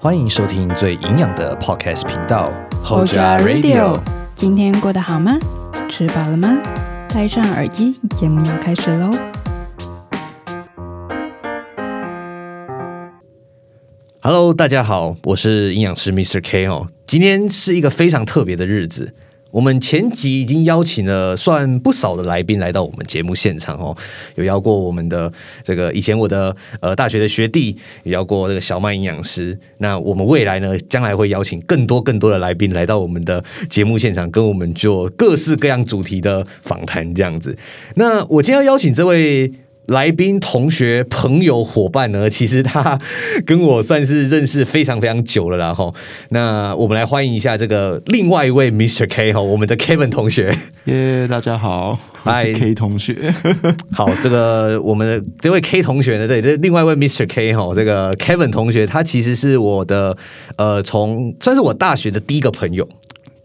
欢迎收听最营养的 Podcast 频道 Hoja Radio。今天过得好吗？吃饱了吗？戴上耳机，节目要开始喽！Hello，大家好，我是营养师 Mr. K 哦。今天是一个非常特别的日子。我们前集已经邀请了算不少的来宾来到我们节目现场哦，有邀过我们的这个以前我的呃大学的学弟，也邀过这个小麦营养师。那我们未来呢，将来会邀请更多更多的来宾来到我们的节目现场，跟我们做各式各样主题的访谈这样子。那我今天要邀请这位。来宾、同学、朋友、伙伴呢？其实他跟我算是认识非常非常久了啦。哈，那我们来欢迎一下这个另外一位 Mr. K 哈，我们的 Kevin 同学。耶，大家好，我是 K 同学。好，这个我们的这位 K 同学呢，对，这另外一位 Mr. K 哈，这个 Kevin 同学，他其实是我的呃，从算是我大学的第一个朋友。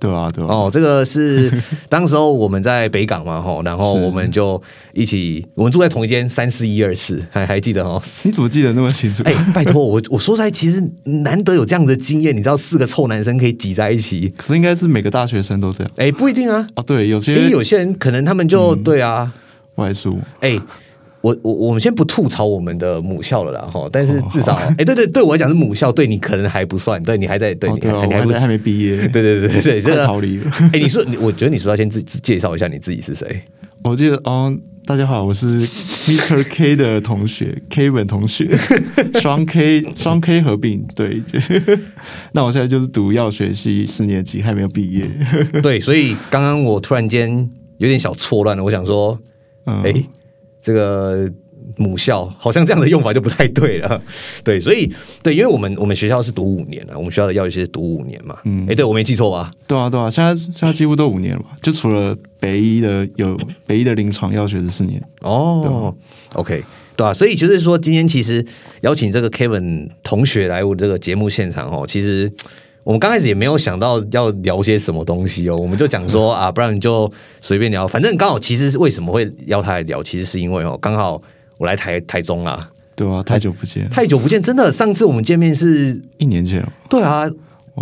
对啊，对哦，这个是 当时候我们在北港嘛，吼，然后我们就一起，我们住在同一间三四一二室，还还记得哦？你怎么记得那么清楚？哎，拜托我，我说出来，其实难得有这样的经验，你知道，四个臭男生可以挤在一起，可是应该是每个大学生都这样？哎，不一定啊。哦，对，有些因为有些人可能他们就对啊，外宿，哎。我我我们先不吐槽我们的母校了啦哈，但是至少 哎对对对我来讲是母校，对你可能还不算，对你还在对你还还还没毕业，对对对对对，这个逃离了。哎，你说你我觉得你说要先自己介绍一下你自己是谁？我记得哦，大家好，我是 Mr K 的同学，Kevin 同学，双 K 双 K 合并对。那我现在就是读药学系四年级，还没有毕业。对，所以刚刚我突然间有点小错乱了，我想说，哎。这个母校好像这样的用法就不太对了，对，所以对，因为我们我们学校是读五年啊，我们学校的药学是读五年嘛，嗯，哎，对我没记错吧？对啊，对啊，现在现在几乎都五年了吧？就除了北医的有北医的临床药学是四年哦，OK，对啊，所以就是说今天其实邀请这个 Kevin 同学来我这个节目现场哦，其实。我们刚开始也没有想到要聊些什么东西哦，我们就讲说啊，不然你就随便聊。反正刚好，其实是为什么会邀他来聊，其实是因为哦，刚好我来台台中啊，对啊，太久不见，太久不见，真的。上次我们见面是一年前，对啊，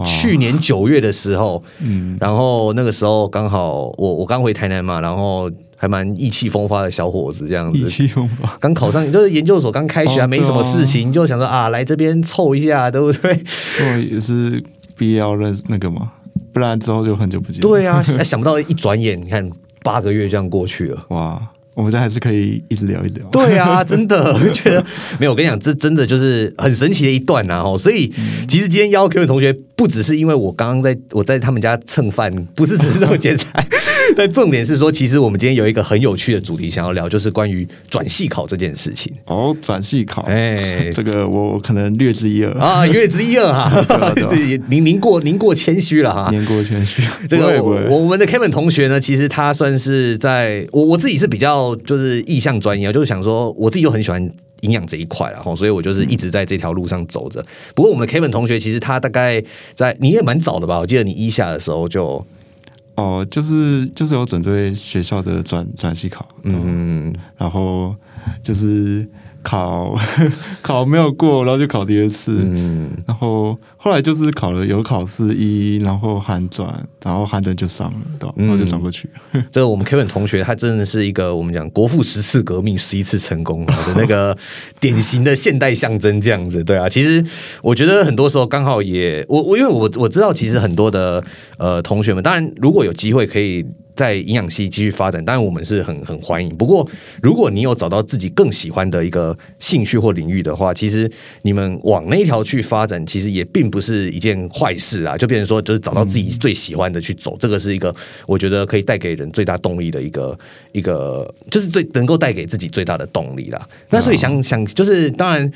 去年九月的时候，嗯，然后那个时候刚好我我刚回台南嘛，然后还蛮意气风发的小伙子这样子，意气风发，刚考上就是研究所刚开学啊，没什么事情，就想说啊，来这边凑一下，对不对？我，也是。必要认识那个吗？不然之后就很久不见。对啊，想不到一转眼，你看八个月这样过去了。哇，我们这还是可以一直聊一聊。对啊，真的，我觉得没有。我跟你讲，这真的就是很神奇的一段啊！哦，所以其实今天邀 Q 同学，不只是因为我刚刚在我在他们家蹭饭，不是只是这么简单。但重点是说，其实我们今天有一个很有趣的主题想要聊，就是关于转系考这件事情。哦，转系考，哎，这个我可能略知一二啊，略知一二 哈。您您过您过谦虚了哈，您过谦虚。这个我我们的 Kevin 同学呢，其实他算是在我我自己是比较就是意向专业，就是想说我自己就很喜欢营养这一块，然后所以我就是一直在这条路上走着。不过我们的 Kevin 同学其实他大概在你也蛮早的吧？我记得你一下的时候就。哦，就是就是有整对学校的转转系考，嗯，然后就是。考 考没有过，然后就考第二次，嗯，然后后来就是考了有考试一，然后寒转，然后寒转就上了，对，然后就转过去。这个我们 Kevin 同学，他真的是一个我们讲国父十次革命十一次成功的那个典型的现代象征，这样子，对啊。其实我觉得很多时候刚好也我我因为我我知道，其实很多的呃同学们，当然如果有机会可以。在营养系继续发展，当然我们是很很欢迎。不过，如果你有找到自己更喜欢的一个兴趣或领域的话，其实你们往那一条去发展，其实也并不是一件坏事啊。就变成说，就是找到自己最喜欢的去走，这个是一个我觉得可以带给人最大动力的一个一个，就是最能够带给自己最大的动力啦。那所以想想，就是当然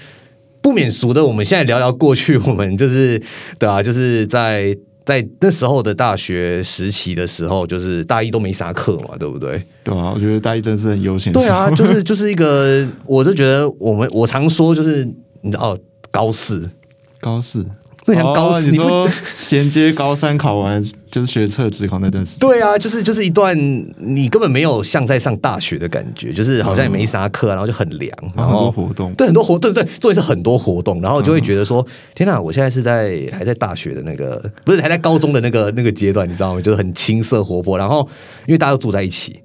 不免俗的，我们现在聊聊过去，我们就是对啊，就是在。在那时候的大学时期的时候，就是大一都没啥课嘛，对不对？对啊，我觉得大一真是很悠闲。对啊，就是 就是一个，我就觉得我们我常说就是你知道高四，高四那像高四，你说衔接高三考完就是学测职考那段时间。对啊，就是就是一段你根本没有像在上大学的感觉，就是好像也没啥课，然后就很凉，然后很多活动，对很多活，对对，做一是很多活动，然后就会觉得说，天哪，我现在是在还在大学的那个，不是还在高中的那个那个阶段，你知道吗？就是很青涩活泼，然后因为大家都住在一起。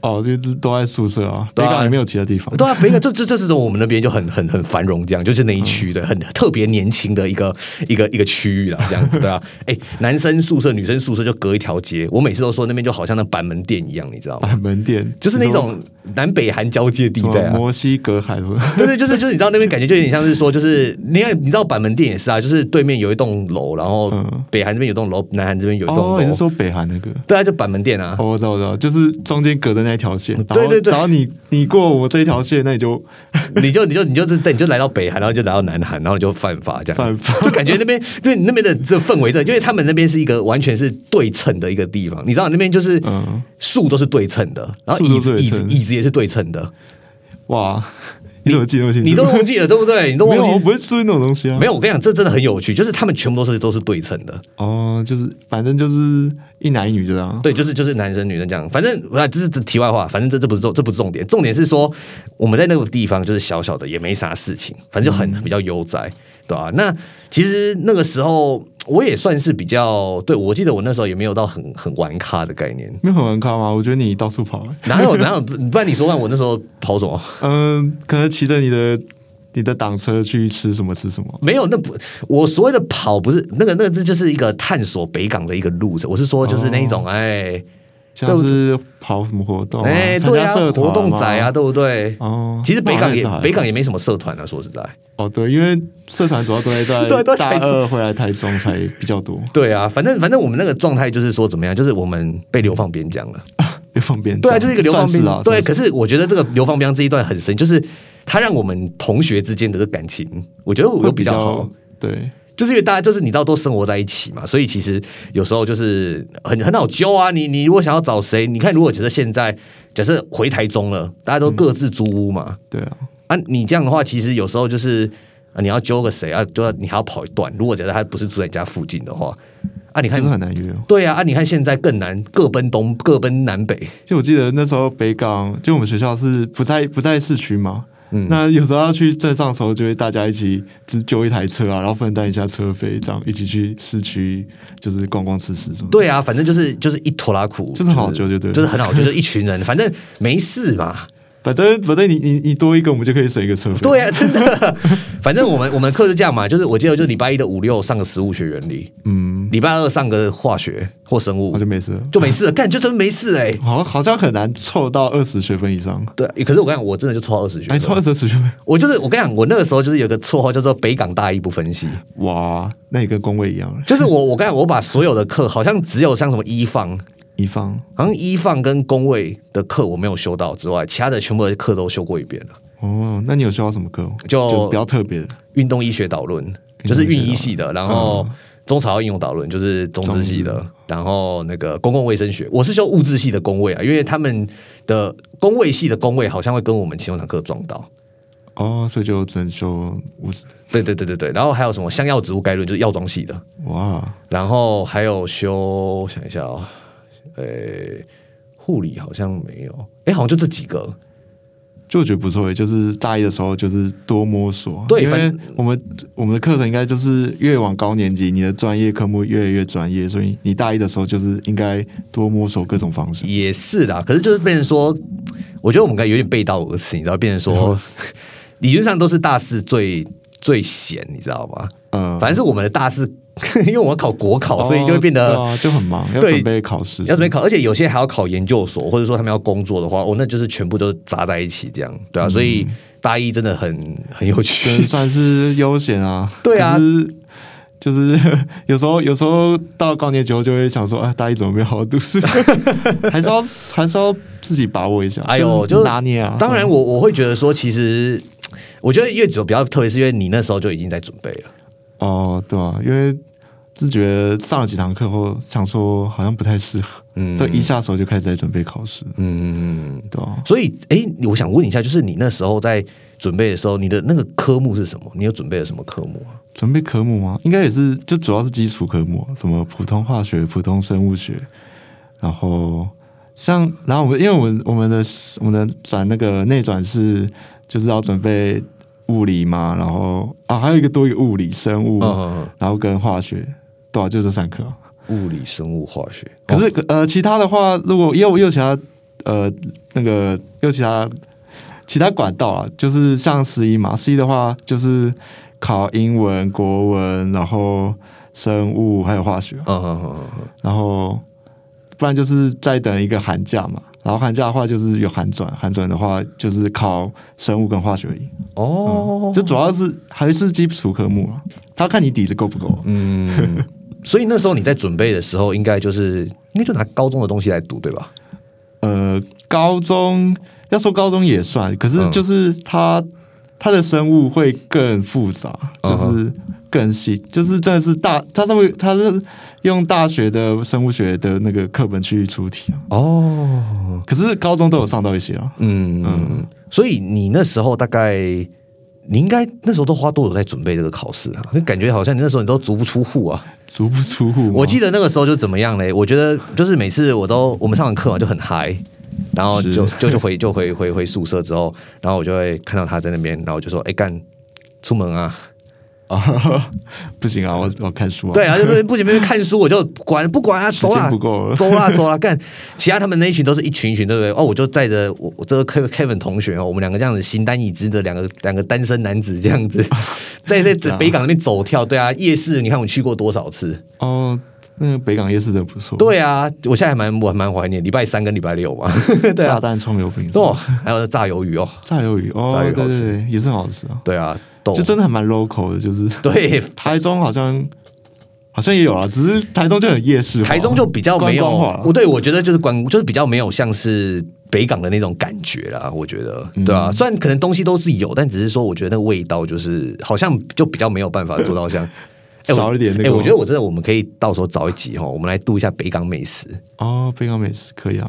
哦，就是都在宿舍啊，北港也没有其他地方。对啊，北港这这这是种我们那边就很很很繁荣，这样就是那一区的很特别年轻的一个一个一个区域了，这样子对啊。哎，男生宿舍、女生宿舍就隔一条街，我每次都说那边就好像那板门店一样，你知道吗？板门店就是那种南北韩交界地带啊，摩西隔海。对对，就是就是你知道那边感觉就有点像是说，就是你看你知道板门店也是啊，就是对面有一栋楼，然后北韩这边有栋楼，南韩这边有一栋楼。你是说北韩那个？对啊，就板门店啊。哦我知道，我知道，就是中间隔的那条线。对。对对，然后你 你过我这一条线，那你就 你就你就你就是你就来到北韩，然后就来到南韩，然后就犯法这样，犯法 就感觉那边对那边的这氛围，这因为他们那边是一个完全是对称的一个地方，你知道那边就是树都是对称的，然后椅子椅子椅子也是对称的，哇。你怎么记那么清楚？你都忘记了对不对？你都忘记？我不会注意那种东西啊。没有，我跟你讲，这真的很有趣，就是他们全部都是都是对称的。哦，就是反正就是一男一女这样。对，就是就是男生女生这样。反正啊，这是这题外话，反正这这不是重，这不是重点。重点是说我们在那个地方就是小小的，也没啥事情，反正就很比较悠哉。对啊，那其实那个时候我也算是比较，对我记得我那时候也没有到很很玩咖的概念，没有很玩咖吗？我觉得你到处跑，哪有 哪有？不然你说看我那时候跑什么？嗯，可能骑着你的你的挡车去吃什么吃什么？没有，那不我所谓的跑不是那个那个，这就是一个探索北港的一个路子。我是说，就是那一种哎。像是跑什么活动？哎，对啊，活动仔啊，对不对？哦，其实北港也北港也没什么社团啊，说实在。哦，对，因为社团主要都在 在大二回来台中才比较多。对啊，反正反正我们那个状态就是说怎么样，就是我们被流放边疆了，流放边疆。对啊，就是一个流放边疆。对，可是我觉得这个流放边疆这一段很深，就是他让我们同学之间的感情，我觉得我比较好。对。就是因为大家就是你知道都生活在一起嘛，所以其实有时候就是很很好揪啊。你你如果想要找谁，你看如果假设现在假设回台中了，大家都各自租屋嘛，对啊。啊，你这样的话，其实有时候就是啊，你要揪个谁啊，就要你还要跑一段。如果假设他不是住在你家附近的话，啊，你看是很难约。对啊，啊，你看现在更难，各奔东各奔南北。就我记得那时候北港，就我们学校是不在不在市区嘛。那有时候要去镇上的时候，就会大家一起只揪一台车啊，然后分担一下车费，这样一起去市区就是逛逛吃吃什么。对啊，反正就是就是一拖拉苦，就是好揪就对，就是很好，就是一群人，反正没事嘛。反正反正你你你多一个，我们就可以省一个车费。对啊，真的。反正我们我们课是这样嘛，就是我记得就礼拜一的五六上个食物学原理，嗯，礼拜二上个化学或生物，那就没事，就没事，干就真没事哎。好，好像很难凑到二十学分以上。对，可是我跟你讲，我真的就凑到二十学分。哎，凑二十学分，我就是我跟你讲，我那个时候就是有个绰号叫做北港大一不分析。哇，那也跟工位一样。就是我我跟你讲，我把所有的课，好像只有像什么一放。一放，好像一放跟工位的课我没有修到之外，其他的全部的课都修过一遍了。哦，那你有修到什么课？就比较特别的运动医学导论，就是运医系的，然后中草药应用导论就是中资系的，然后那个公共卫生学，我是修物质系的工位啊，因为他们的工位系的工位好像会跟我们其中堂课撞到。哦，所以就只能修物质。对对对对对，然后还有什么香药植物概论，就是药妆系的。哇，然后还有修，想一下哦。呃，护理好像没有，哎，好像就这几个，就我觉得不错。就是大一的时候，就是多摸索。对，因为我们我们的课程应该就是越往高年级，你的专业科目越来越专业，所以你大一的时候就是应该多摸索各种方式。也是啦，可是就是变成说，我觉得我们该有点背道而驰，你知道，变成说 理论上都是大四最最闲，你知道吗？嗯，反正是我们的大四。因为我要考国考，所以就会变得就很忙，要准备考试，要准备考，而且有些还要考研究所，或者说他们要工作的话，哦，那就是全部都砸在一起这样，对啊，所以大一真的很很有趣，算是悠闲啊，对啊，就是 有时候有时候到高年级后就会想说，哎，大一怎么没有好好读书？还是要还是要自己把握一下，哎呦，就拿捏啊。当然，我我会觉得说，其实我觉得越久比较特别，是因为你那时候就已经在准备了。哦，对啊，因为。是觉得上了几堂课后，想说好像不太适合，嗯，这一下手就开始在准备考试，嗯嗯嗯，对所以，哎，我想问一下，就是你那时候在准备的时候，你的那个科目是什么？你有准备了什么科目啊？准备科目吗？应该也是，就主要是基础科目，什么普通化学、普通生物学，然后像，然后我们因为我们我们的我们的转那个内转是就是要准备物理嘛，然后啊还有一个多一个物理、生物，然后跟化学，对啊，就这三科，物理、生物、化学。可是呃，其他的话，如果又又其他呃那个又其他其他管道啊，就是像十一嘛，十一的话就是。考英文、国文，然后生物还有化学，嗯嗯嗯嗯，然后不然就是再等一个寒假嘛。然后寒假的话就是有寒转，寒转的话就是考生物跟化学而已。哦，就主要是还是基础科目啊。他看你底子够不够。嗯，所以那时候你在准备的时候，应该就是应该就拿高中的东西来读，对吧？呃，高中要说高中也算，可是就是他。它的生物会更复杂，就是更细，就是真的是大，它是会，它是用大学的生物学的那个课本去出题哦。可是高中都有上到一些啊。嗯嗯。所以你那时候大概，你应该那时候都花多久在准备这个考试啊？感觉好像你那时候你都足不出户啊，足不出户。我记得那个时候就怎么样嘞？我觉得就是每次我都我们上完课嘛就很嗨。然后就就就回就回回回宿舍之后，然后我就会看到他在那边，然后我就说：“哎，干，出门啊！啊，不行啊，我我看书啊。”对啊，就不不行不行看书，我就管不管啊，走啦，不够，走啦走啦，干。其他他们那一群都是一群一群，对不对？哦，我就载着我我这个 Kevin 同学哦，我们两个这样子形单影只的两个两个单身男子这样子，在在北港那边走跳。对啊，夜市你看我去过多少次哦。那个北港夜市真不错。对啊，我现在还蛮我蛮怀念礼拜三跟礼拜六嘛。炸弹葱油饼哦，还有炸鱿鱼哦，炸鱿鱼哦，对对对，也是好吃啊。对啊，就真的还蛮 local 的，就是对台中好像好像也有啊，只是台中就很夜市，台中就比较没有。不对，我觉得就是关就是比较没有像是北港的那种感觉啦。我觉得对啊，虽然可能东西都是有，但只是说我觉得那个味道就是好像就比较没有办法做到像。少一点那个，哎，我觉得我真的我们可以到时候找一集哈，我们来度一下北港美食哦，北港美食可以啊，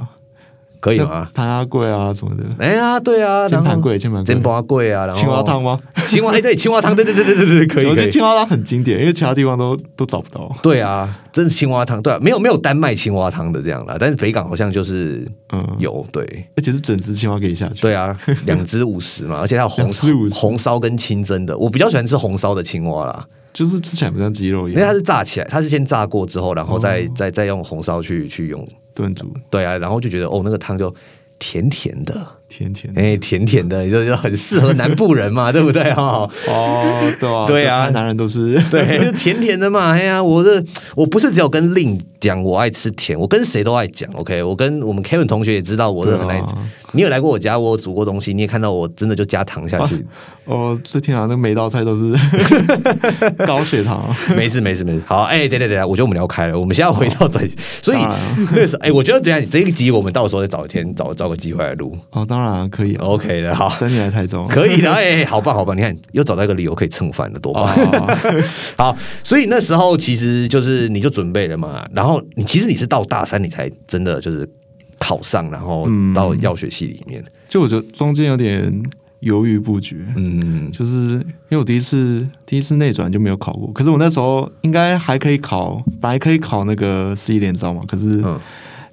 可以吗？盘阿贵啊什么的，哎呀，对啊，金盘贵，金盘金盘贵啊，然后青蛙汤吗？青蛙哎，对，青蛙汤，对对对对对对，可以。我觉得青蛙汤很经典，因为其他地方都都找不到。对啊，真是青蛙汤，对啊，没有没有单卖青蛙汤的这样啦，但是北港好像就是嗯有对，而且是整只青蛙可以下去。对啊，两只五十嘛，而且它有红红烧跟清蒸的，我比较喜欢吃红烧的青蛙啦。就是吃起来不像鸡肉一样，因为它是炸起来，它是先炸过之后，然后再再再用红烧去去用炖煮。对啊，然后就觉得哦，那个汤就甜甜的，甜甜哎，甜甜的，就就很适合南部人嘛，对不对哈？哦，对啊，对啊，男人都是对，甜甜的嘛。哎呀，我这我不是只有跟令讲我爱吃甜，我跟谁都爱讲。OK，我跟我们 Kevin 同学也知道我是很爱吃。你有来过我家，我煮过东西，你也看到我真的就加糖下去。哦，这天啊，那每道菜都是高血糖。没事没事没事。好，哎，等等等，我觉得我们聊开了，我们现在回到在，所以那时候哎，我觉得等下你这一集我们到时候再找一天找找个机会来录。哦，当然可以，OK 的，好，等你来台中，可以的，哎，好棒好棒，你看又找到一个理由可以蹭饭了，多棒。好，所以那时候其实就是你就准备了嘛，然后你其实你是到大三你才真的就是。考上，然后到药学系里面，就我觉得中间有点犹豫不决。嗯，就是因为我第一次第一次内转就没有考过，可是我那时候应该还可以考，本来可以考那个四一连招嘛。可是，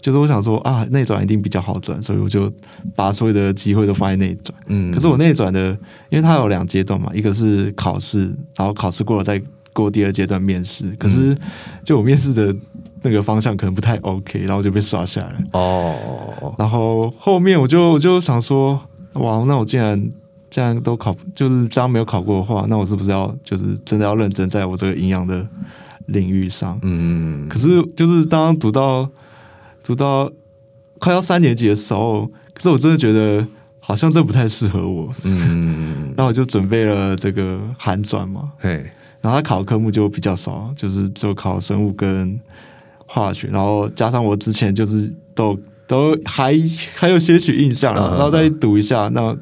就是我想说啊，内转一定比较好转，所以我就把所有的机会都放在内转。嗯，可是我内转的，因为它有两阶段嘛，一个是考试，然后考试过了再过第二阶段面试。可是，就我面试的。那个方向可能不太 OK，然后就被刷下来。哦，然后后面我就我就想说，哇，那我既然这样都考，就是这样没有考过的话，那我是不是要就是真的要认真在我这个营养的领域上？嗯，可是就是当读到读到快要三年级的时候，可是我真的觉得好像这不太适合我。嗯，那我就准备了这个寒转嘛。嘿，然后他考科目就比较少，就是就考生物跟。化学，然后加上我之前就是都都还还有些许印象了，然后再读一下，那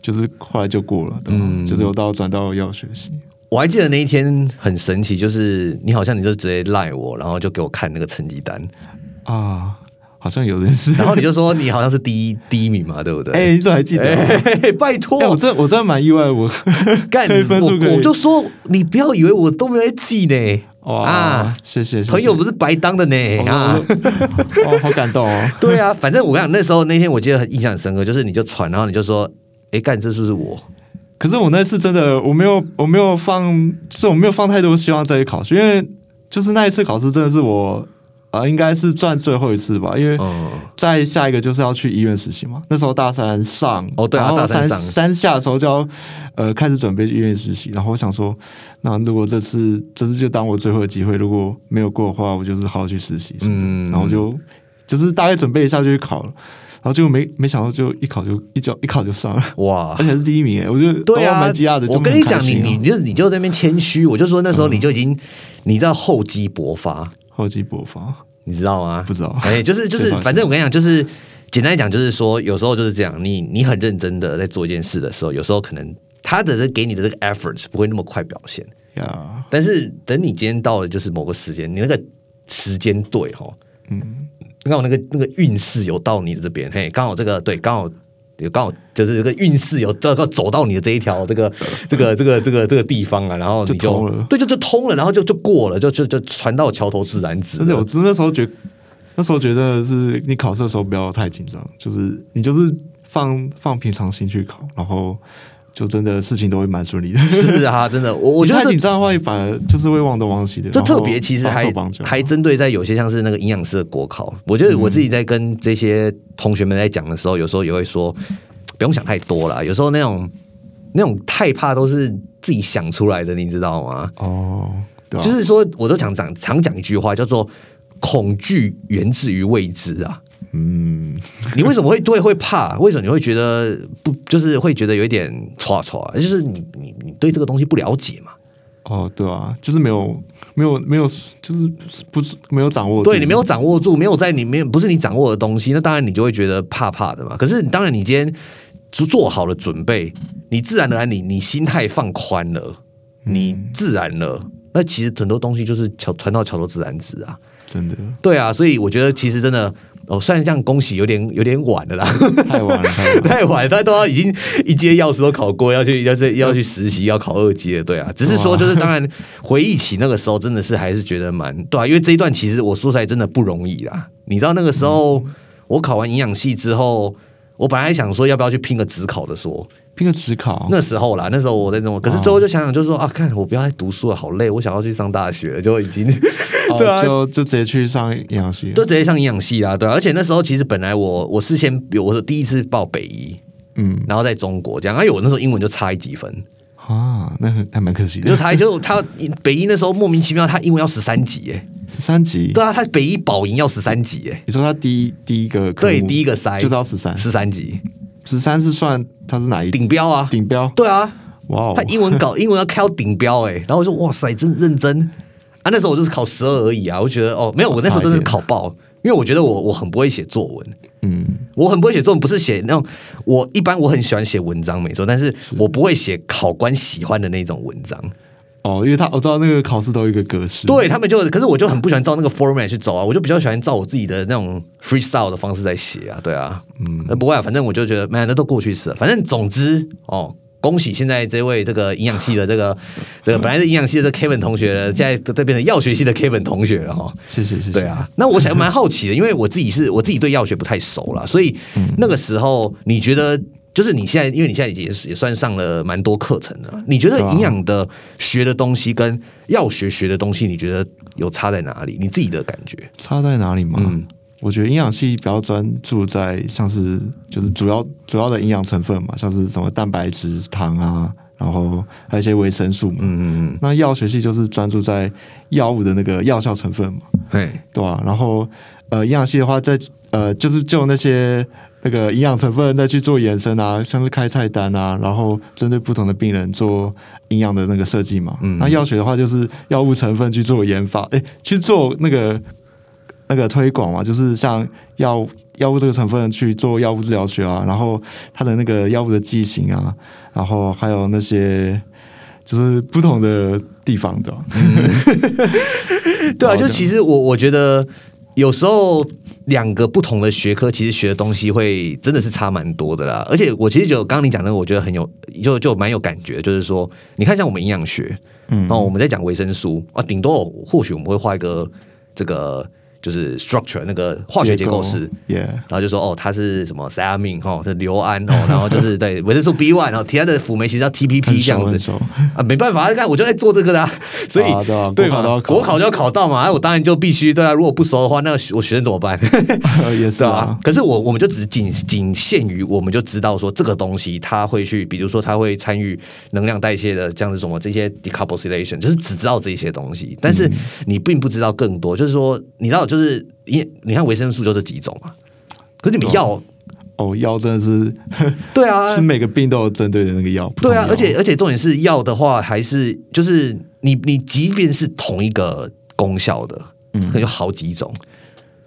就是后来就过了，嗯，就是我到转到药学系。我还记得那一天很神奇，就是你好像你就直接赖我，然后就给我看那个成绩单啊，好像有人是，然后你就说你好像是第一第一名嘛，对不对？哎，你怎么还记得？拜托，我真我真的蛮意外，我干 我我就说你不要以为我都没有记呢。啊，谢谢朋友不是白当的呢啊！哦，好感动哦。对啊，反正我讲，那时候那天我记得很印象很深刻，就是你就传，然后你就说，哎，干这是不是我？可是我那次真的我没有我没有放，是我没有放太多希望在考试，因为就是那一次考试真的是我。啊，应该是赚最后一次吧，因为再下一个就是要去医院实习嘛。那时候大三上，哦对啊，大三上三下的时候就要呃开始准备去医院实习。然后我想说，那如果这次这次就当我最后的机会，如果没有过的话，我就是好好去实习。嗯，然后就就是大概准备一下就去考了，然后结果没没想到就一考就一脚一考就上了，哇！而且是第一名，我觉得对啊，蛮惊讶的。我跟你讲，你你就你就在那边谦虚，我就说那时候你就已经你知道厚积薄发。厚积薄发，你知道吗？不知道。哎，就是就是，反正我跟你讲，就是简单讲，就是说，有时候就是这样。你你很认真的在做一件事的时候，有时候可能他的这给你的这个 effort 不会那么快表现。呀。但是等你今天到了，就是某个时间，你那个时间对哈，嗯，刚好那个那个运势有到你的这边，嘿，刚好这个对，刚好。有刚好就是这个运势有这个走到你的这一条这个 这个这个这个这个地方啊，然后你就对就就通了，然后就就过了，就就就传到桥头自然直。真的，我那时候觉那时候觉得是你考试的时候不要太紧张，就是你就是放放平常心去考，然后就真的事情都会蛮顺利的。是啊，真的，我我觉得紧张的话，反而就是会忘东忘西的。就特别其实还还针对在有些像是那个营养师的国考，我觉得我自己在跟这些。同学们在讲的时候，有时候也会说，不用想太多了。有时候那种那种太怕都是自己想出来的，你知道吗？哦，就是说，我都常讲常讲一句话，叫做“恐惧源自于未知”啊。嗯，你为什么会对会怕？为什么你会觉得不？就是会觉得有一点错错，就是你你你对这个东西不了解嘛？哦，对啊，就是没有，没有，没有，就是不是没有掌握。对你没有掌握住，没有在里面，不是你掌握的东西，那当然你就会觉得怕怕的嘛。可是当然，你今天做做好了准备，你自然而然，你你心态放宽了，你自然了，那其实很多东西就是桥传到桥头自然直啊，真的。对啊，所以我觉得其实真的。哦，虽然这样恭喜有点有点晚了啦，太晚了，太晚，他都要已经一阶药师都考过，要去要去要去实习，要考二阶，对啊，只是说就是当然回忆起那个时候，真的是还是觉得蛮对啊，因为这一段其实我说出来真的不容易啦。你知道那个时候我考完营养系之后，我本来想说要不要去拼个职考的说。拼个职考，那时候啦，那时候我在中国，可是最后就想想，就是说啊，看我不要再读书了，好累，我想要去上大学了，就已经，对啊，就就直接去上营养系，就直接上营养系啊，对，而且那时候其实本来我我事先，我是第一次报北医，嗯，然后在中国这样，哎呦，我那时候英文就差一几分。啊，那还蛮可惜的，就差就他北医那时候莫名其妙，他英文要十三级，哎，十三级，对啊，他北医保营要十三级，哎，你说他第一第一个对第一个筛。就到十三。十三级。十三是算他是哪一顶标啊？顶标对啊，哇！他英文搞 英文要考顶标哎，然后我说哇塞，真认真啊！那时候我就是考十二而已啊，我觉得哦没有，我那时候真的是考爆，因为我觉得我我很不会写作文，嗯，我很不会写作文，不是写那种我一般我很喜欢写文章没错，但是我不会写考官喜欢的那种文章。哦，因为他我知道那个考试都有一个格式，对他们就，可是我就很不喜欢照那个 format 去走啊，我就比较喜欢照我自己的那种 freestyle 的方式在写啊，对啊，嗯，那不会啊，反正我就觉得，没那都过去式了，反正总之哦，恭喜现在这位这个营养系的这个 这个本来是营养系的 Kevin 同学了，现在都变成药学系的 Kevin 同学了哈，谢谢谢谢，对啊，那我想蛮好奇的，因为我自己是我自己对药学不太熟了，所以那个时候你觉得？就是你现在，因为你现在也也算上了蛮多课程的，你觉得营养的学的东西跟药学学的东西，你觉得有差在哪里？你自己的感觉差在哪里吗？嗯，我觉得营养系比较专注在像是就是主要主要的营养成分嘛，像是什么蛋白质、糖啊，然后还有一些维生素嘛。嗯嗯嗯。那药学系就是专注在药物的那个药效成分嘛。对，对吧？然后呃，营养系的话，在呃，就是就那些。那个营养成分再去做延伸啊，像是开菜单啊，然后针对不同的病人做营养的那个设计嘛。嗯，那药学的话就是药物成分去做研发，哎，去做那个那个推广嘛，就是像药药物这个成分去做药物治疗学啊，然后它的那个药物的剂型啊，然后还有那些就是不同的地方的。对啊，就其实我我觉得。有时候两个不同的学科，其实学的东西会真的是差蛮多的啦。而且我其实就刚刚你讲的，我觉得很有，就就蛮有感觉。就是说，你看像我们营养学，嗯，然后我们在讲维生素啊，顶多或许我们会画一个这个。就是 structure 那个化学结构式，然后就说哦，它是什么 thiamine 哦，是硫胺哦，然后就是 对维生素 B one，然后其他的辅酶其实叫 TPP 这样子。啊，没办法，看我就在做这个的，所以对嘛，国考就要考到嘛，哎，我当然就必须对啊，如果不熟的话，那我学生怎么办？也是 啊，可是我我们就只仅仅限于我们就知道说这个东西他会去，比如说他会参与能量代谢的这样子什么这些 decarbonation，就是只知道这些东西，但是你并不知道更多，就是说你知道。就是因你看维生素就这几种嘛，可是你们药哦，药真的是 对啊，是每个病都有针对的那个药，对啊，而且而且重点是药的话，还是就是你你即便是同一个功效的，嗯，可能有好几种，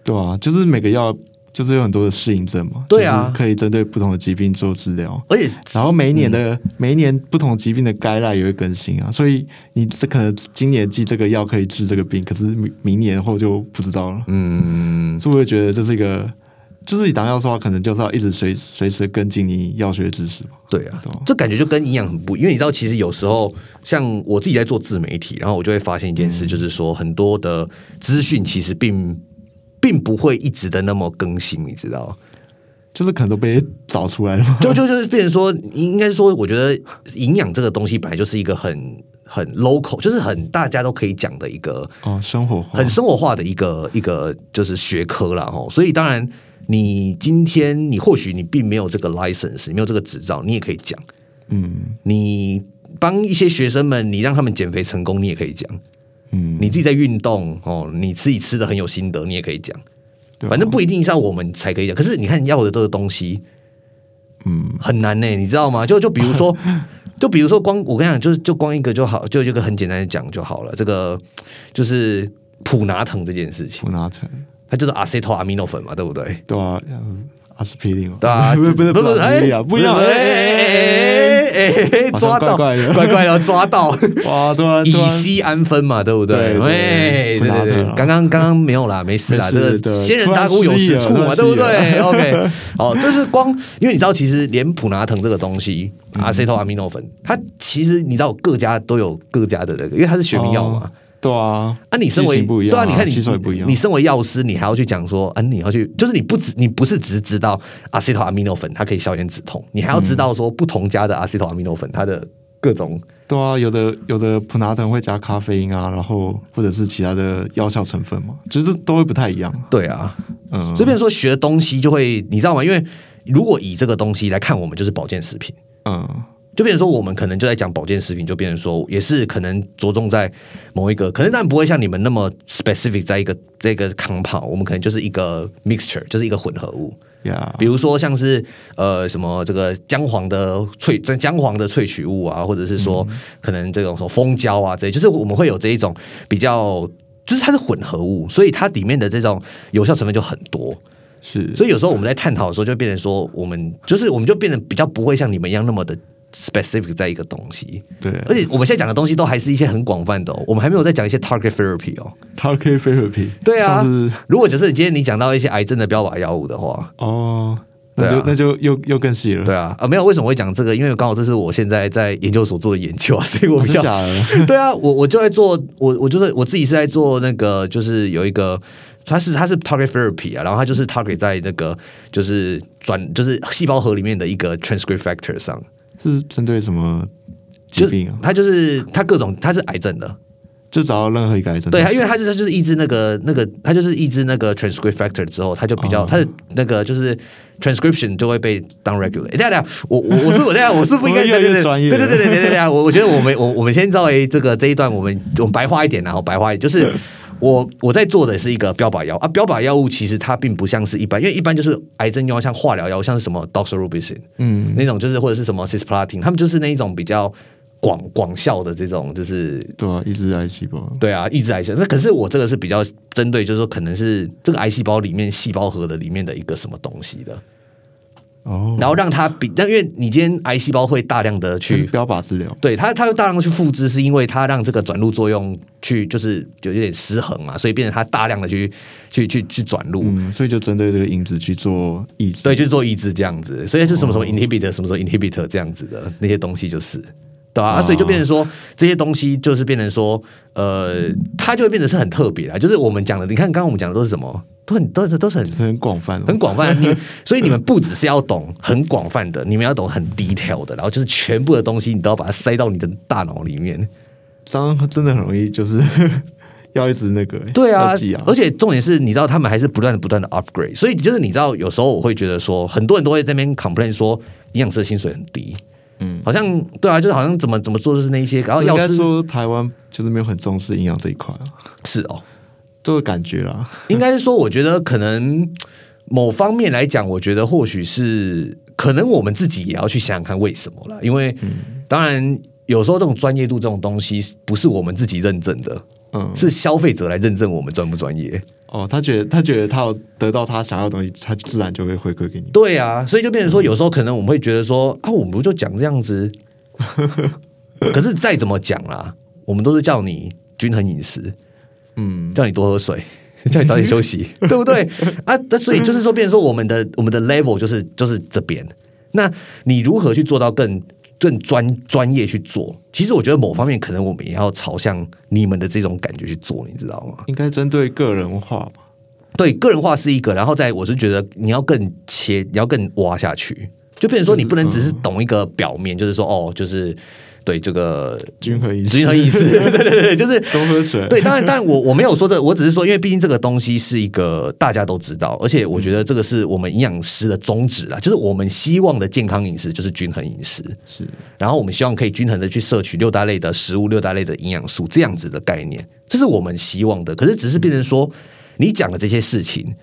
对啊，就是每个药。就是有很多的适应症嘛，对啊，可以针对不同的疾病做治疗，而且然后每一年的每一年不同疾病的概赖也会更新啊，所以你这可能今年记这个药可以治这个病，可是明明年后就不知道了，嗯，所以我觉得这是一个，就是你当药师的话，可能就是要一直随随时跟进你药学知识嘛，对啊，这感觉就跟营养很不，因为你知道，其实有时候像我自己在做自媒体，然后我就会发现一件事，就是说很多的资讯其实并。并不会一直的那么更新，你知道？就是可能都被找出来了。就就就是变成说，应该说，我觉得营养这个东西本来就是一个很很 local，就是很大家都可以讲的一个哦，生活化很生活化的一个一个就是学科了哦。所以当然，你今天你或许你并没有这个 license，没有这个执照，你也可以讲。嗯，你帮一些学生们，你让他们减肥成功，你也可以讲。嗯，你自己在运动哦，你自己吃的很有心得，你也可以讲，反正不一定是要我们才可以讲。可是你看要的这个东西，嗯，很难呢，你知道吗？就就比如说，就比如说光我跟你讲，就是就光一个就好，就一个很简单的讲就好了。这个就是普拿疼这件事情，普拿疼，它就是阿塞托阿米诺粉嘛，对不对？对啊。阿司匹林对啊，不是不是不是哎，不一样哎哎哎，抓到怪怪的抓到哇，突然以息安分嘛，对不对？哎，对对对，刚刚刚刚没有啦，没事啦，这个仙人打鼓有事处嘛，对不对？OK，哦，就是光因为你知道，其实连普拿疼这个东西，阿塞托阿米诺芬，它其实你知道各家都有各家的那个，因为它是学名药嘛。对啊，啊，你身为对啊，你看你不一样，你身为药师，你还要去讲说，啊，你要去，就是你不只你不是只知道阿西托阿米诺粉它可以消炎止痛，你还要知道说不同家的阿西托阿米诺粉它的各种。对啊，有的有的普拿疼会加咖啡因啊，然后或者是其他的药效成分嘛，其实都会不太一样。对啊，嗯，所以变说学东西就会，你知道吗？因为如果以这个东西来看，我们就是保健食品，嗯。就变成说，我们可能就在讲保健食品，就变成说，也是可能着重在某一个，可能但不会像你们那么 specific，在一个这个 compound，我们可能就是一个 mixture，就是一个混合物。呀，比如说像是呃什么这个姜黄的萃，姜黄的萃取物啊，或者是说可能这种什么蜂胶啊，这就是我们会有这一种比较，就是它是混合物，所以它里面的这种有效成分就很多。是，所以有时候我们在探讨的时候，就变成说，我们就是我们就变得比较不会像你们一样那么的。Specific 在一个东西，对，而且我们现在讲的东西都还是一些很广泛的，哦，我们还没有在讲一些 target therapy 哦，target therapy，对啊，如果就是今天你讲到一些癌症的标靶药物的话，哦，那就那就又又更细了，对啊，啊没有，为什么会讲这个？因为刚好这是我现在在研究所做的研究啊，所以我比较，对啊，我我就在做，我我就是我自己是在做那个，就是有一个，它是它是 target therapy 啊，然后它就是 target 在那个就是转就是细胞核里面的一个 transcript factor 上。是针对什么疾病啊？它就是它各种，它是癌症的，就找到任何一个癌症。对，因为它就是就是抑制那个那个，它就是抑制那个 transcript factor 之后，它就比较它的那个就是 transcription 就会被 down regulate。等下等下，我我我是我这样我是不应该对对对对对对对对，我我觉得我们我我们先稍微这个这一段我们我们白话一点，然后白话就是。我我在做的是一个标靶药啊，标靶药物其实它并不像是一般，因为一般就是癌症药，像化疗药，像是什么 doxorubicin，嗯，那种就是或者是什么 cisplatin，他们就是那一种比较广广效的这种，就是对啊，抑制癌细胞，对啊，抑制癌细胞。那可是我这个是比较针对，就是说可能是这个癌细胞里面细胞核的里面的一个什么东西的。哦，然后让它比，但因为你今天癌细胞会大量的去标靶治疗，对它，它会大量的去复制，是因为它让这个转录作用去就是有有点失衡嘛，所以变成它大量的去去去去转录，所以就针对这个因子去做抑制，对，去做抑制这样子，所以是什么什么 inhibitor，什么什么 inhibitor 这样子的那些东西就是。对啊，所以就变成说这些东西就是变成说，呃，它就会变得是很特别啊。就是我们讲的，你看刚刚我们讲的都是什么，都很都是都是很很广泛，很广泛。你所以你们不只是要懂很广泛的，你们要懂很低调的，然后就是全部的东西你都要把它塞到你的大脑里面。这样真的很容易，就是 要一直那个对啊，而且重点是，你知道他们还是不断的不断的 upgrade。所以就是你知道，有时候我会觉得说，很多人都会在那边 complain 说，营养师的薪水很低。嗯，好像对啊，就是好像怎么怎么做就是那一些，然后要是说台湾就是没有很重视营养这一块啊。是哦，这个感觉啦。应该是说，我觉得可能某方面来讲，我觉得或许是可能我们自己也要去想想看为什么了。因为当然有时候这种专业度这种东西不是我们自己认证的，嗯，是消费者来认证我们专不专业。哦，他觉得他觉得他有得到他想要的东西，他自然就会回馈给你。对啊，所以就变成说，有时候可能我们会觉得说啊，我们不就讲这样子？可是再怎么讲啦，我们都是叫你均衡饮食，嗯，叫你多喝水，叫你早点休息，对不对？啊，那所以就是说，变成说我们的我们的 level 就是就是这边。那你如何去做到更？更专专业去做，其实我觉得某方面可能我们也要朝向你们的这种感觉去做，你知道吗？应该针对个人化吧？对，个人化是一个，然后再我是觉得你要更切，你要更挖下去，就变成说你不能只是懂一个表面，就是说哦，就是。对这个均衡意识，均衡意识，对对对，就是多喝水。对，当然，当然，我我没有说这，我只是说，因为毕竟这个东西是一个大家都知道，而且我觉得这个是我们营养师的宗旨啊，就是我们希望的健康饮食就是均衡饮食，是。然后我们希望可以均衡的去摄取六大类的食物，六大类的营养素，这样子的概念，这是我们希望的。可是，只是变成说，你讲的这些事情，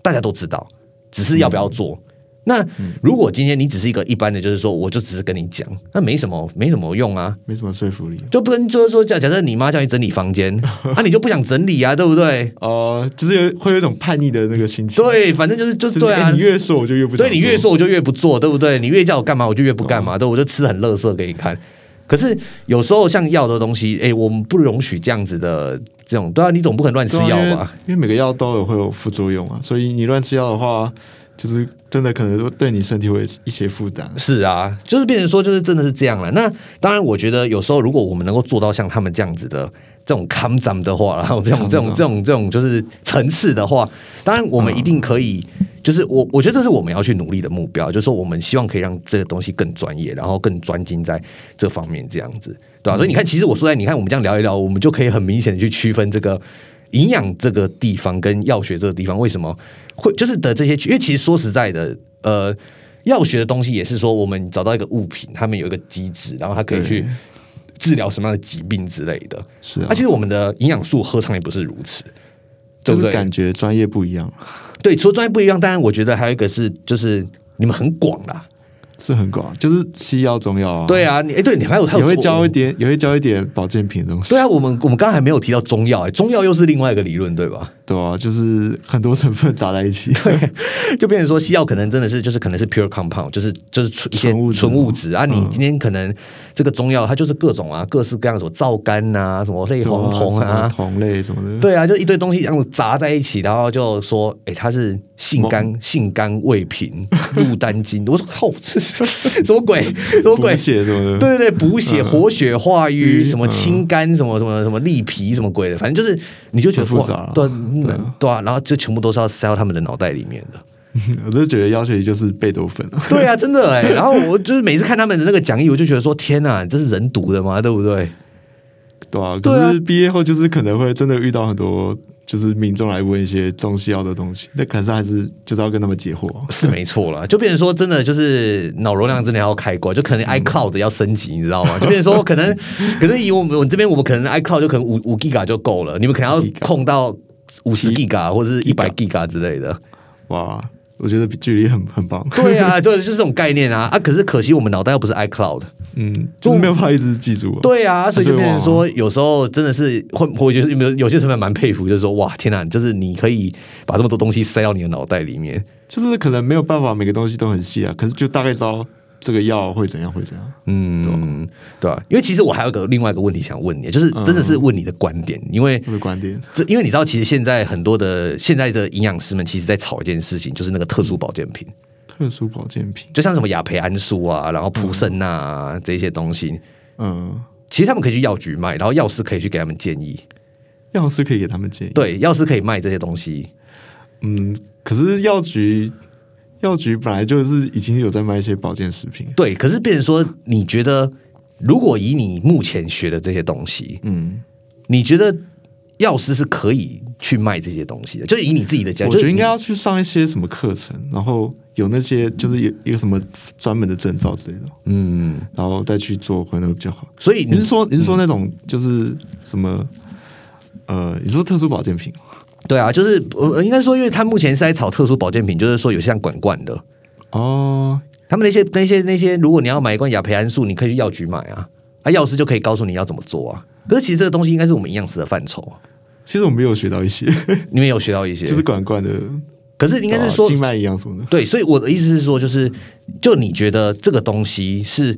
大家都知道，只是要不要做。那如果今天你只是一个一般的，就是说，我就只是跟你讲，那没什么，没什么用啊，没什么说服力，就不跟就是说，假假设你妈叫你整理房间，啊，你就不想整理啊，对不对？哦，就是有会有一种叛逆的那个心情。对，反正就是就是对啊，你越说我就越不，对你越说我就越不做，对不对？你越叫我干嘛，我就越不干嘛，对，我就吃很乐色给你看。可是有时候像药的东西，哎，我们不容许这样子的这种，对啊，你总不可能乱吃药吧？因为每个药都有会有副作用啊，所以你乱吃药的话。就是真的可能都对你身体会一些负担。是啊，就是变成说，就是真的是这样了。那当然，我觉得有时候如果我们能够做到像他们这样子的这种康展的话，然后这种这种这种这种就是层次的话，当然我们一定可以。就是我我觉得这是我们要去努力的目标，就是说我们希望可以让这个东西更专业，然后更专精在这方面这样子，对吧？所以你看，其实我说在你看我们这样聊一聊，我们就可以很明显的去区分这个。营养这个地方跟药学这个地方为什么会就是的这些？因为其实说实在的，呃，药学的东西也是说，我们找到一个物品，他们有一个机制，然后它可以去治疗什么样的疾病之类的。是啊，其实我们的营养素何尝也不是如此，对不对？感觉专业不一样。对，除了专业不一样，当然我觉得还有一个是，就是你们很广啦。是很广，就是西药、中药啊。对啊，你哎，对你还有还有会教一点，也会教一点保健品的东西。对啊，我们我们刚刚还没有提到中药，哎，中药又是另外一个理论，对吧？对啊，就是很多成分杂在一起，对，就变成说西药可能真的是就是可能是 pure compound，就是就是纯一些纯物质啊。你今天可能这个中药它就是各种啊，各式各样什么皂苷啊，什么类黄酮啊，酮类什么的。对啊，就一堆东西这样杂在一起，然后就说，哎，它是性肝性肝胃平入丹经。我说靠，这是什么鬼？什么鬼？血什么的？对对对，补血、活血化瘀，什么清肝，什么什么什么利脾，什么鬼的，反正就是你就觉得复杂，对对啊，然后就全部都是要塞到他们的脑袋里面的。我就觉得要求就是贝多芬对啊，真的哎。然后我就是每次看他们的那个讲义，我就觉得说天哪，这是人读的吗？对不对？对啊。可是毕业后就是可能会真的遇到很多。就是民众来问一些中西药的东西，那可是还是就是要跟他们解惑，是没错了。就变成说，真的就是脑容量真的要开过，就可能 iCloud 要升级，你知道吗？就变成说，可能 可能以我们我这边，我们可能 iCloud 就可能五五 G 就够了，你们可能要控到五十 G 或者是一百 G 之类的，哇。我觉得距离很很棒，对啊，对，就是这种概念啊啊！可是可惜我们脑袋又不是 iCloud，嗯，就是没有办法一直记住。对啊，所以就变成说，有时候真的是会，我觉得有有些成分蛮佩服，就是说哇，天哪，就是你可以把这么多东西塞到你的脑袋里面，就是可能没有办法每个东西都很细啊，可是就大概知道这个药会怎样会怎样。嗯，对吧、因为其实我还有个另外一个问题想问你，就是真的是问你的观点，因为观点，这因为你知道，其实现在很多的现在的营养师们，其实在吵一件事情，就是那个特殊保健品，特殊保健品，就像什么亚培安素啊，然后普胜钠啊这些东西，嗯，其实他们可以去药局卖，然后药师可以去给他们建议，药师可以给他们建议。，对，药师可以卖这些东西，嗯，可是药局药局本来就是已经有在卖一些保健食品。对。可是变成说，你觉得如果以你目前学的这些东西，嗯，你觉得药师是可以去卖这些东西的？就是以你自己的讲，我觉得应该要去上一些什么课程，然后有那些就是有有什么专门的证照之类的，嗯，然后再去做可能会比较好。所以你是说你是说那种就是什么？呃，你说特殊保健品对啊，就是我应该说，因为他目前是在炒特殊保健品，就是说有像管罐的，哦，他们那些那些那些，如果你要买一罐亚培安素，你可以去药局买啊，啊，药师就可以告诉你要怎么做啊。可是其实这个东西应该是我们营养师的范畴啊，其实我没有学到一些，你们有学到一些，就是管罐的，可是应该是说啊静脉营养什么的。对，所以我的意思是说，就是就你觉得这个东西是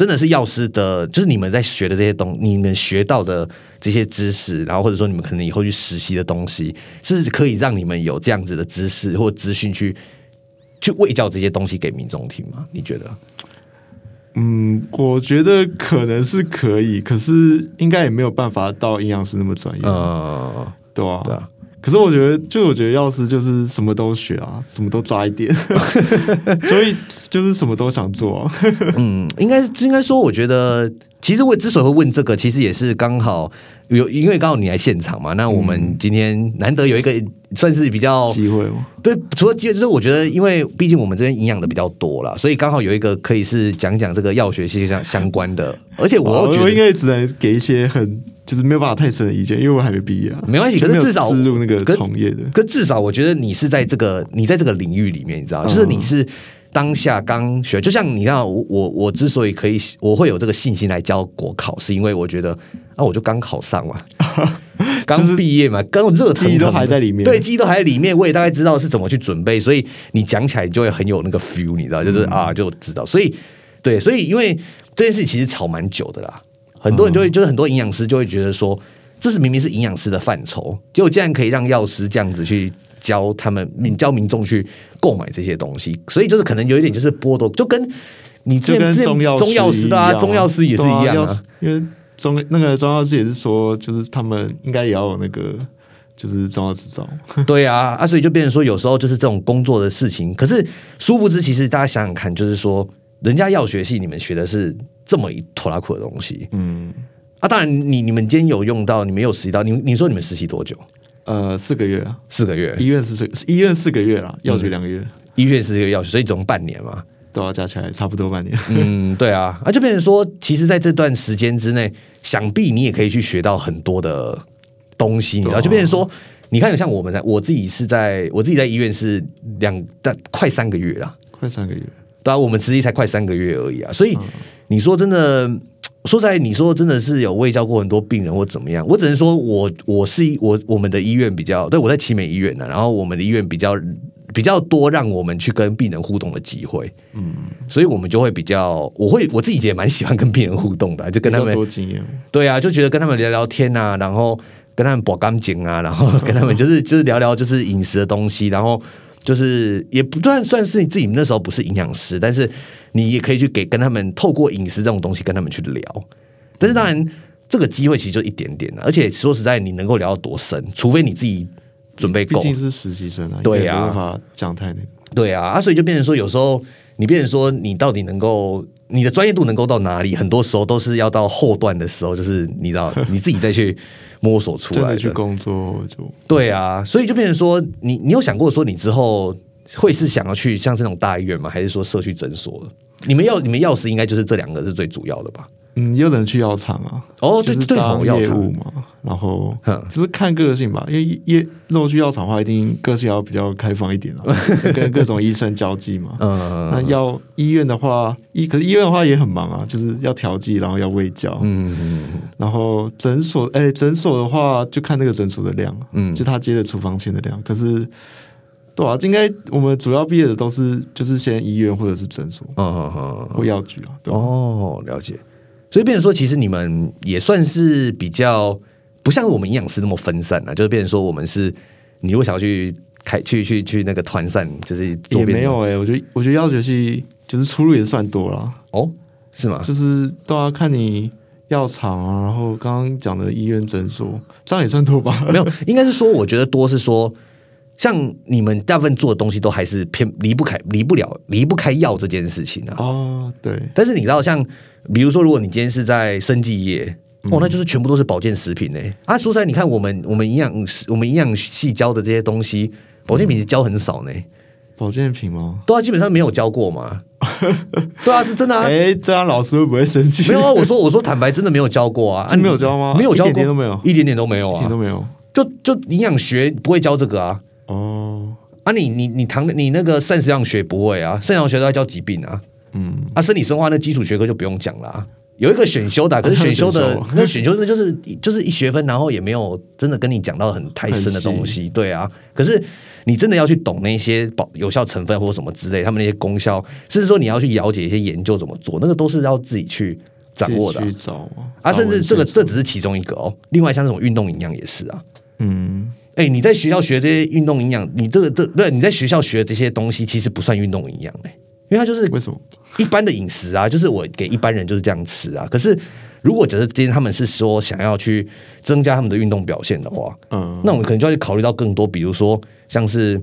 真的是药师的，就是你们在学的这些东，你们学到的这些知识，然后或者说你们可能以后去实习的东西，是可以让你们有这样子的知识或资讯去去喂教这些东西给民众听吗？你觉得？嗯，我觉得可能是可以，可是应该也没有办法到营养师那么专业，呃，对啊，对啊。可是我觉得，就我觉得药师就是什么都学啊，什么都抓一点，所以就是什么都想做、啊。嗯，应该应该说，我觉得其实我之所以会问这个，其实也是刚好有，因为刚好你来现场嘛。那我们今天难得有一个算是比较机会嘛？对，除了机会就是我觉得，因为毕竟我们这边营养的比较多了，所以刚好有一个可以是讲讲这个药学系相相关的，而且我又觉得。我应该只能给一些很就是没有办法太深的意见，因为我还没毕业啊。没关系可是至少进入那个可从业的。可至少我觉得你是在这个你在这个领域里面，你知道，就是你是当下刚学，就像你看我我我之所以可以我会有这个信心来教国考，是因为我觉得啊我就刚考上嘛，刚毕业嘛，刚热腾腾记忆都还在里面。对，记忆都还在里面，我也大概知道是怎么去准备，所以你讲起来就会很有那个 feel，你知道，就是、啊就知道，所以对，所以因为这件事其实吵蛮久的啦，很多人就会、就是很多营养师就会觉得说。这是明明是营养师的范畴，结果竟然可以让药师这样子去教他们民教民众去购买这些东西，所以就是可能有一点就是剥夺，就跟你之就跟前中药中药师的啊，中药师也是一样啊。因为中那个中药师也是说，就是他们应该也要有那个就是中药执照。对啊，啊，所以就变成说，有时候就是这种工作的事情，可是殊不知，其实大家想想看，就是说，人家药学系你们学的是这么一拖拉苦的东西嗯，啊。当然你，你们今天有用到，你们有实习到，你你说你们实习多久？呃，四个月啊，四个月，医院是四医院四个月啦，药局两个月，医院是这个药局，所以总共半年嘛。都要加起来差不多半年。嗯，对啊，啊，就变成说，其实在这段时间之内，想必你也可以去学到很多的东西，你知道，啊就变成说，你看，像我们在，我自己是在我自己在医院是两但快三个月了。快三个月，对啊，我们实习才快三个月而已啊，所以嗯你说真的，说实在，你说真的是有喂教过很多病人或怎么样？我只能说我我是一我我们的医院比较，对我在奇美医院呢、然后我们的医院比较比较多让我们去跟病人互动的机会，嗯，所以我们就会比较，我会我自己也蛮喜欢跟病人互动的啊、就跟他们多经验。对啊，就觉得跟他们聊聊天啊，然后跟他们保干净啊，然后跟他们就是就是聊聊就是饮食的东西，然后就是也不算算是你自己那时候不是营养师，但是你也可以去给跟他们透过饮食这种东西跟他们去聊。但是当然，这个机会其实就一点点了，而且说实在，你能够聊到多深，除非你自己准备够。毕竟是实习生啊，对啊讲太那个。对啊，啊，所以就变成说，有时候你变成说，你到底能够你的专业度能够到哪里，很多时候都是要到后段的时候，就是你知道你自己再去摸索出来真的去工作就对啊，所以就变成说，你你有想过说，你之后会是想要去像这种大医院吗？还是说社区诊所？你们要你们药师应该就是这两个是最主要的吧？嗯，也有人去药厂啊，哦对对就是当业务嘛，然后哼就是看个性吧，因为业如果去药厂的话，一定个性要比较开放一点啊，跟各种医生交际嘛。嗯那要医院的话，医可是医院的话也很忙啊，就是要调剂，然后要喂教，嗯嗯然后诊所，哎、诊所的话就看那个诊所的量，嗯就他接的处方签的量。可是对啊，应该我们主要毕业的都是就是先医院或者是诊所，嗯嗯嗯，或药局啊。哦，了解。所以变成说，其实你们也算是比较不像我们营养师那么分散了，就是变成说，我们是你如果想要去开去去去那个团散，就是也没有哎，我觉得我觉得药学系就是出路也算多了哦，是吗？就是都要看你。药厂啊，然后刚刚讲的医院诊所，这样也算多吧？没有，应该是说，我觉得多是说，像你们大部分做的东西都还是偏离不开、离不了、离不开药这件事情啊。哦，对。但是你知道，像比如说，如果你今天是在生技业，哦，那就是全部都是保健食品呢。啊，说实在，你看我们我们营养我们营养系教的这些东西，保健品是教很少呢。保健品吗？对啊，基本上没有教过嘛。对啊，是真的啊。哎，这样老师会不会生气？没有啊，我说我说坦白，真的没有教过啊。没有教吗？没有教，一点都没有，一点点都没有啊，一点都没有。就就营养学不会教这个啊。哦。啊，你你你糖你那个膳食养学不会啊，膳食养学都要教疾病啊。嗯。啊，生理生化那基础学科就不用讲了。啊有一个选修的，可是选修的那选修的就是就是一学分，然后也没有真的跟你讲到很太深的东西。对啊，可是。你真的要去懂那些保有效成分或什么之类，他们那些功效，甚至说你要去了解一些研究怎么做，那个都是要自己去掌握的。啊，甚至这个这只是其中一个哦。另外像这种运动营养也是啊。嗯，哎，你在学校学这些运动营养，你这个这对你在学校学的这些东西，其实不算运动营养哎，因为它就是为什么一般的饮食啊，就是我给一般人就是这样吃啊。可是如果只是今天他们是说想要去增加他们的运动表现的话，嗯，那我们可能就要去考虑到更多，比如说。像是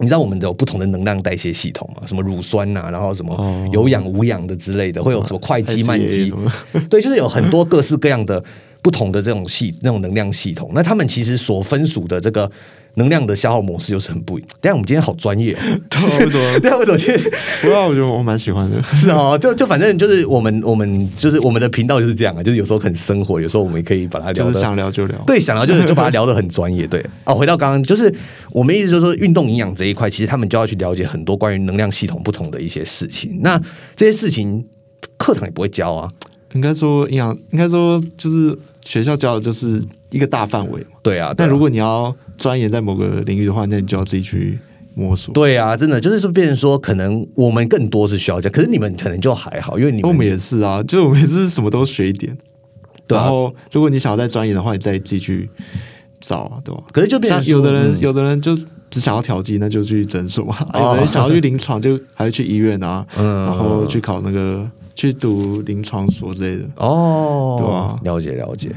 你知道我们有不同的能量代谢系统嘛？什么乳酸呐，然后什么有氧无氧的之类的，会有什么快肌慢肌？对，就是有很多各式各样的不同的这种系那种能量系统。那他们其实所分属的这个。能量的消耗模式又是很不一样。等下我们今天好专业，差不 对？等下我走进，不要，我觉得我蛮喜欢的。是哦，就就反正就是我们我们就是我们的频道就是这样啊，就是有时候很生活，有时候我们也可以把它聊的想聊就聊，对，想聊就就把它聊得很专业。对，哦，回到刚刚，就是我们意思就是说，运动营养这一块，其实他们就要去了解很多关于能量系统不同的一些事情。那这些事情课堂也不会教啊。应该说营养，应该说就是学校教的就是一个大范围嘛。对啊，但如果你要钻研在某个领域的话，那你就要自己去摸索。对啊，真的就是说，变成说，可能我们更多是需要这样，可是你们可能就还好，因为你们我们也是啊，就我们也是什么都学一点。然后，如果你想要再钻研的话，你再继续找啊，对吧？可是就变成有的人，有的人就只想要调剂，那就去诊所嘛；有的人想要去临床，就还是去医院啊，嗯然后去考那个去读临床所之类的。哦，对啊？了解了解。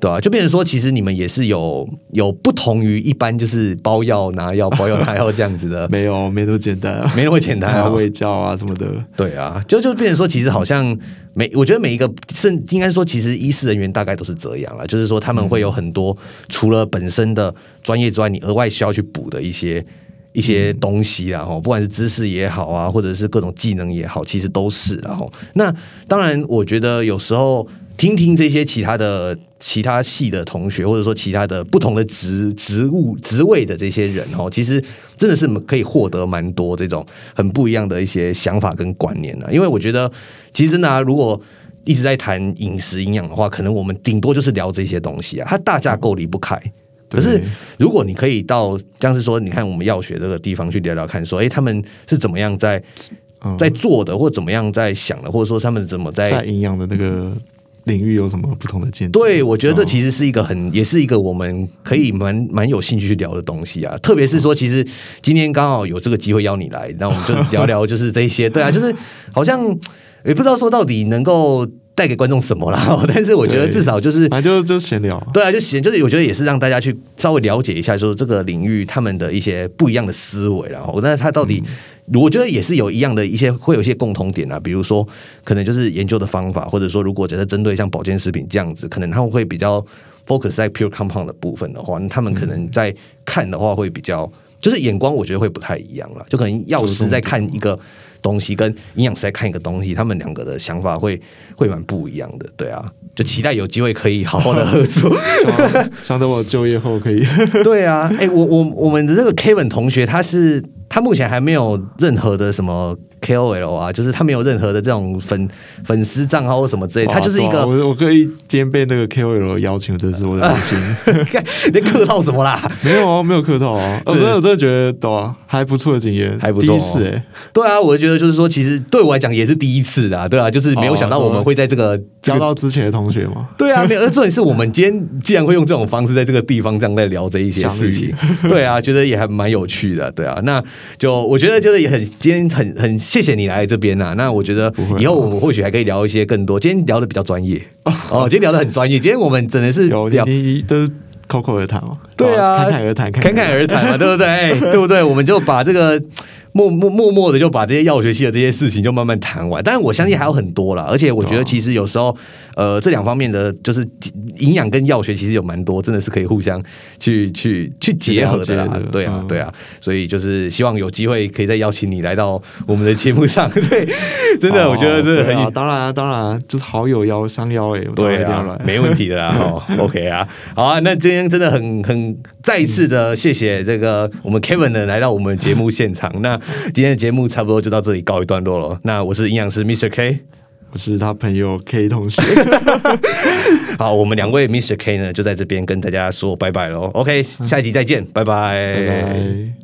对啊，就变成说，其实你们也是有有不同于一般就是包药拿药 包药拿药这样子的，没有没那么简单，没那么简单啊，喂教啊什么的。对啊，就就变成说，其实好像每我觉得每一个甚应该说，其实医师人员大概都是这样了，就是说他们会有很多除了本身的专业之外，你额外需要去补的一些一些东西然后不管是知识也好啊，或者是各种技能也好，其实都是然后那当然，我觉得有时候。听听这些其他的其他系的同学，或者说其他的不同的职职务职位的这些人哦，其实真的是可以获得蛮多这种很不一样的一些想法跟观念的。因为我觉得，其实真的，如果一直在谈饮食营养的话，可能我们顶多就是聊这些东西啊，它大架构离不开。可是如果你可以到像是说，你看我们药学这个地方去聊聊看，说哎，他们是怎么样在在做的，或怎么样在想的，或者说他们怎么在在营养的那个。领域有什么不同的见解？对，我觉得这其实是一个很，也是一个我们可以蛮蛮有兴趣去聊的东西啊。特别是说，其实今天刚好有这个机会邀你来，那我们就 聊聊，就是这些。对啊，就是好像也不知道说到底能够带给观众什么啦。但是我觉得至少就是，反正就就闲聊。对啊，就闲，就是我觉得也是让大家去稍微了解一下，说这个领域他们的一些不一样的思维，然后那他到底。我觉得也是有一样的一些会有一些共同点啊，比如说可能就是研究的方法，或者说如果只是针对像保健食品这样子，可能他们会比较 focus 在 pure compound 的部分的话，那他们可能在看的话会比较就是眼光，我觉得会不太一样了。就可能药师在看一个东西，跟营养师在看一个东西，他们两个的想法会会蛮不一样的。对啊，就期待有机会可以好好的合作，想等我就业后可以。对啊，哎，我我我们的这个 Kevin 同学他是。他目前还没有任何的什么 KOL 啊，就是他没有任何的这种粉粉丝账号或什么之类，他就是一个我我可以今天被那个 KOL 邀请，这是我的荣幸。你客套什么啦？没有啊，没有客套啊，我真的我真的觉得懂啊，还不错的经验，还不错，第一次哎，对啊，我就觉得就是说，其实对我来讲也是第一次啊，对啊，就是没有想到我们会在这个交到之前的同学嘛？对啊，没有，重点是我们今天既然会用这种方式在这个地方这样在聊这一些事情，对啊，觉得也还蛮有趣的，对啊，那就我觉得就是也很今天很很谢谢你来这边啊，那我觉得以后我们或许还可以聊一些更多，今天聊的比较专业 哦，今天聊的很专业，今天我们真的是聊你都是口口而谈哦，对啊，侃侃而谈，侃侃而谈嘛，对不对？对不对？我们就把这个。默默默默的就把这些药学系的这些事情就慢慢谈完，但是我相信还有很多了，而且我觉得其实有时候，呃，这两方面的就是营养跟药学其实有蛮多，真的是可以互相去去去结合的啦。对啊，对啊，所以就是希望有机会可以再邀请你来到我们的节目上。对，真的，我觉得真的很当然当然就是好友邀相邀哎，对啊，没问题的啦。哦，OK 啊，好啊，那今天真的很很再一次的谢谢这个我们 Kevin 呢来到我们节目现场，那。今天的节目差不多就到这里告一段落了。那我是营养师 Mr K，我是他朋友 K 同学。好，我们两位 Mr K 呢就在这边跟大家说拜拜喽。OK，下一集再见，拜拜，拜拜。